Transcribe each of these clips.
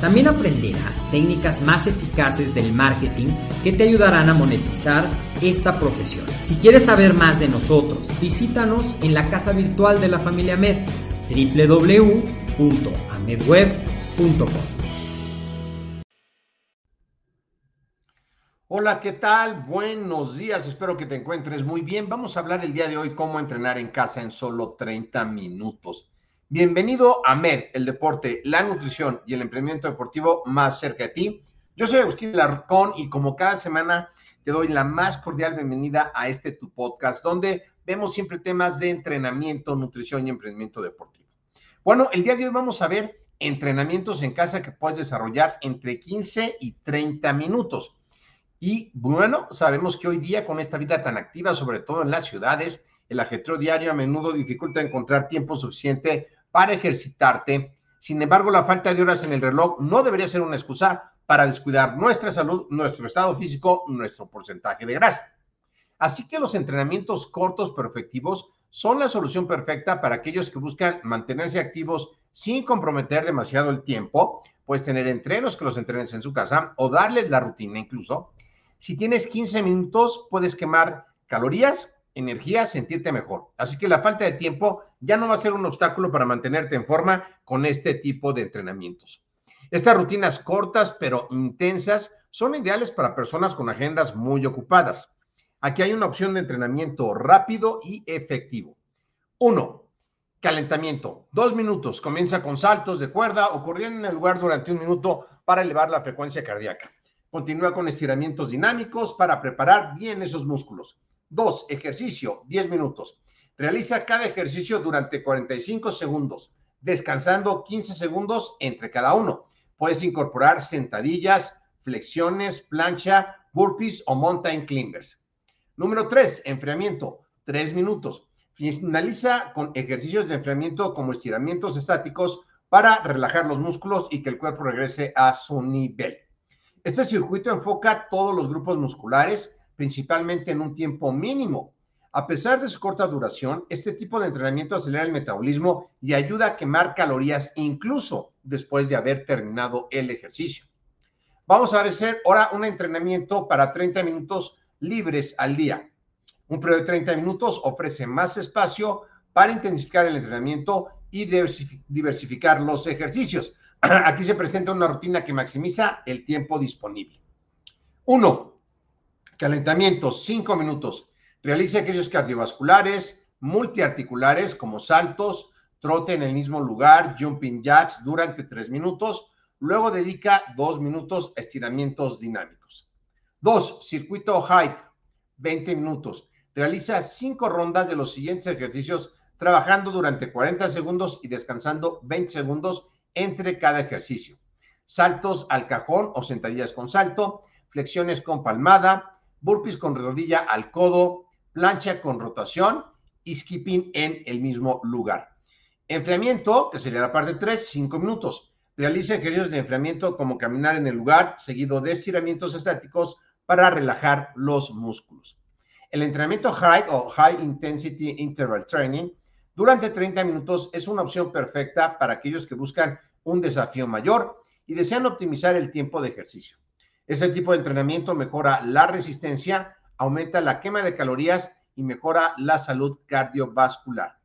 También aprenderás técnicas más eficaces del marketing que te ayudarán a monetizar esta profesión. Si quieres saber más de nosotros, visítanos en la casa virtual de la familia Med, www.amedweb.com. Hola, ¿qué tal? Buenos días, espero que te encuentres muy bien. Vamos a hablar el día de hoy cómo entrenar en casa en solo 30 minutos. Bienvenido a MED, el deporte, la nutrición y el emprendimiento deportivo más cerca de ti. Yo soy Agustín Larcón y como cada semana te doy la más cordial bienvenida a este tu podcast donde vemos siempre temas de entrenamiento, nutrición y emprendimiento deportivo. Bueno, el día de hoy vamos a ver entrenamientos en casa que puedes desarrollar entre 15 y 30 minutos. Y bueno, sabemos que hoy día con esta vida tan activa, sobre todo en las ciudades, el ajetreo diario a menudo dificulta encontrar tiempo suficiente para ejercitarte. Sin embargo, la falta de horas en el reloj no debería ser una excusa para descuidar nuestra salud, nuestro estado físico, nuestro porcentaje de grasa. Así que los entrenamientos cortos pero efectivos son la solución perfecta para aquellos que buscan mantenerse activos sin comprometer demasiado el tiempo. Puedes tener entrenos que los entrenes en su casa o darles la rutina incluso si tienes 15 minutos, puedes quemar calorías, energía, sentirte mejor. Así que la falta de tiempo ya no va a ser un obstáculo para mantenerte en forma con este tipo de entrenamientos. Estas rutinas cortas pero intensas son ideales para personas con agendas muy ocupadas. Aquí hay una opción de entrenamiento rápido y efectivo. Uno, Calentamiento. Dos minutos. Comienza con saltos de cuerda o corriendo en el lugar durante un minuto para elevar la frecuencia cardíaca. Continúa con estiramientos dinámicos para preparar bien esos músculos. Dos, ejercicio, 10 minutos. Realiza cada ejercicio durante 45 segundos, descansando 15 segundos entre cada uno. Puedes incorporar sentadillas, flexiones, plancha, burpees o mountain climbers. Número 3, enfriamiento, 3 minutos. Finaliza con ejercicios de enfriamiento como estiramientos estáticos para relajar los músculos y que el cuerpo regrese a su nivel. Este circuito enfoca todos los grupos musculares, principalmente en un tiempo mínimo. A pesar de su corta duración, este tipo de entrenamiento acelera el metabolismo y ayuda a quemar calorías incluso después de haber terminado el ejercicio. Vamos a hacer ahora un entrenamiento para 30 minutos libres al día. Un periodo de 30 minutos ofrece más espacio para intensificar el entrenamiento y diversificar los ejercicios. Aquí se presenta una rutina que maximiza el tiempo disponible. Uno, calentamiento, cinco minutos. Realice aquellos cardiovasculares, multiarticulares como saltos, trote en el mismo lugar, jumping jacks durante tres minutos. Luego dedica dos minutos a estiramientos dinámicos. Dos, circuito height, 20 minutos. Realiza cinco rondas de los siguientes ejercicios trabajando durante 40 segundos y descansando 20 segundos entre cada ejercicio. Saltos al cajón o sentadillas con salto, flexiones con palmada, burpees con rodilla al codo, plancha con rotación y skipping en el mismo lugar. Enfriamiento, que sería la parte 3, 5 minutos. Realiza ejercicios de enfriamiento como caminar en el lugar, seguido de estiramientos estáticos para relajar los músculos. El entrenamiento high o High Intensity Interval Training durante 30 minutos es una opción perfecta para aquellos que buscan un desafío mayor y desean optimizar el tiempo de ejercicio. Este tipo de entrenamiento mejora la resistencia, aumenta la quema de calorías y mejora la salud cardiovascular.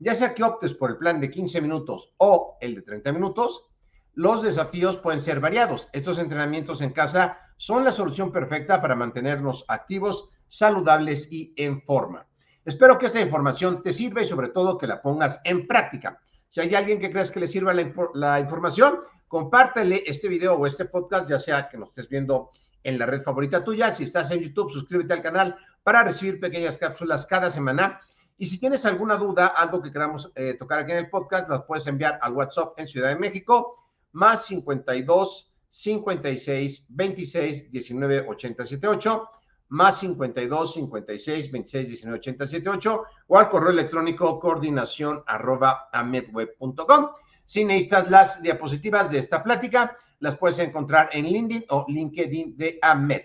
Ya sea que optes por el plan de 15 minutos o el de 30 minutos, los desafíos pueden ser variados. Estos entrenamientos en casa son la solución perfecta para mantenernos activos, saludables y en forma. Espero que esta información te sirva y sobre todo que la pongas en práctica. Si hay alguien que crees que le sirva la, información, compártele este video o este podcast, ya sea que nos estés viendo en la red favorita tuya. Si estás en YouTube, suscríbete al canal para recibir pequeñas cápsulas cada semana. Y si tienes alguna duda, algo que queramos eh, tocar aquí en el podcast, nos puedes enviar al WhatsApp en Ciudad de México, más 52 56 26 19 80 78 más 52 56 26 19 80 78 o al correo electrónico coordinación arroba amedweb.com. Si necesitas las diapositivas de esta plática, las puedes encontrar en LinkedIn o LinkedIn de AMED.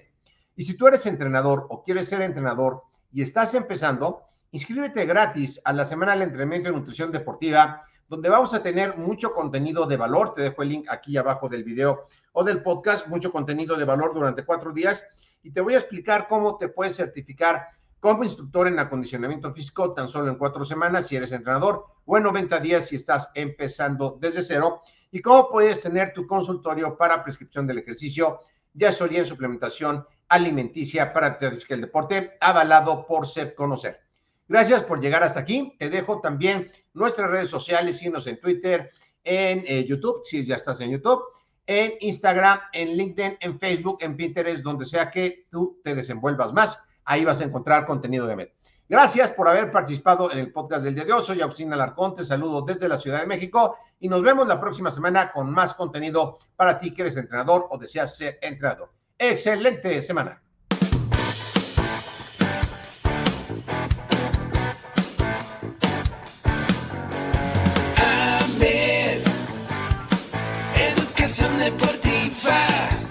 Y si tú eres entrenador o quieres ser entrenador y estás empezando, inscríbete gratis a la Semana del Entrenamiento y Nutrición Deportiva, donde vamos a tener mucho contenido de valor. Te dejo el link aquí abajo del video o del podcast, mucho contenido de valor durante cuatro días y te voy a explicar cómo te puedes certificar como instructor en acondicionamiento físico tan solo en cuatro semanas si eres entrenador o en 90 días si estás empezando desde cero y cómo puedes tener tu consultorio para prescripción del ejercicio, ya solía en suplementación alimenticia para el deporte, avalado por SEP Conocer. Gracias por llegar hasta aquí. Te dejo también nuestras redes sociales, síguenos en Twitter, en eh, YouTube, si ya estás en YouTube, en Instagram, en LinkedIn, en Facebook, en Pinterest, donde sea que tú te desenvuelvas más. Ahí vas a encontrar contenido de MED. Gracias por haber participado en el podcast del día de hoy. Soy Agustín Alarcón, te saludo desde la Ciudad de México y nos vemos la próxima semana con más contenido para ti que eres entrenador o deseas ser entrenador. Excelente semana. deportiva.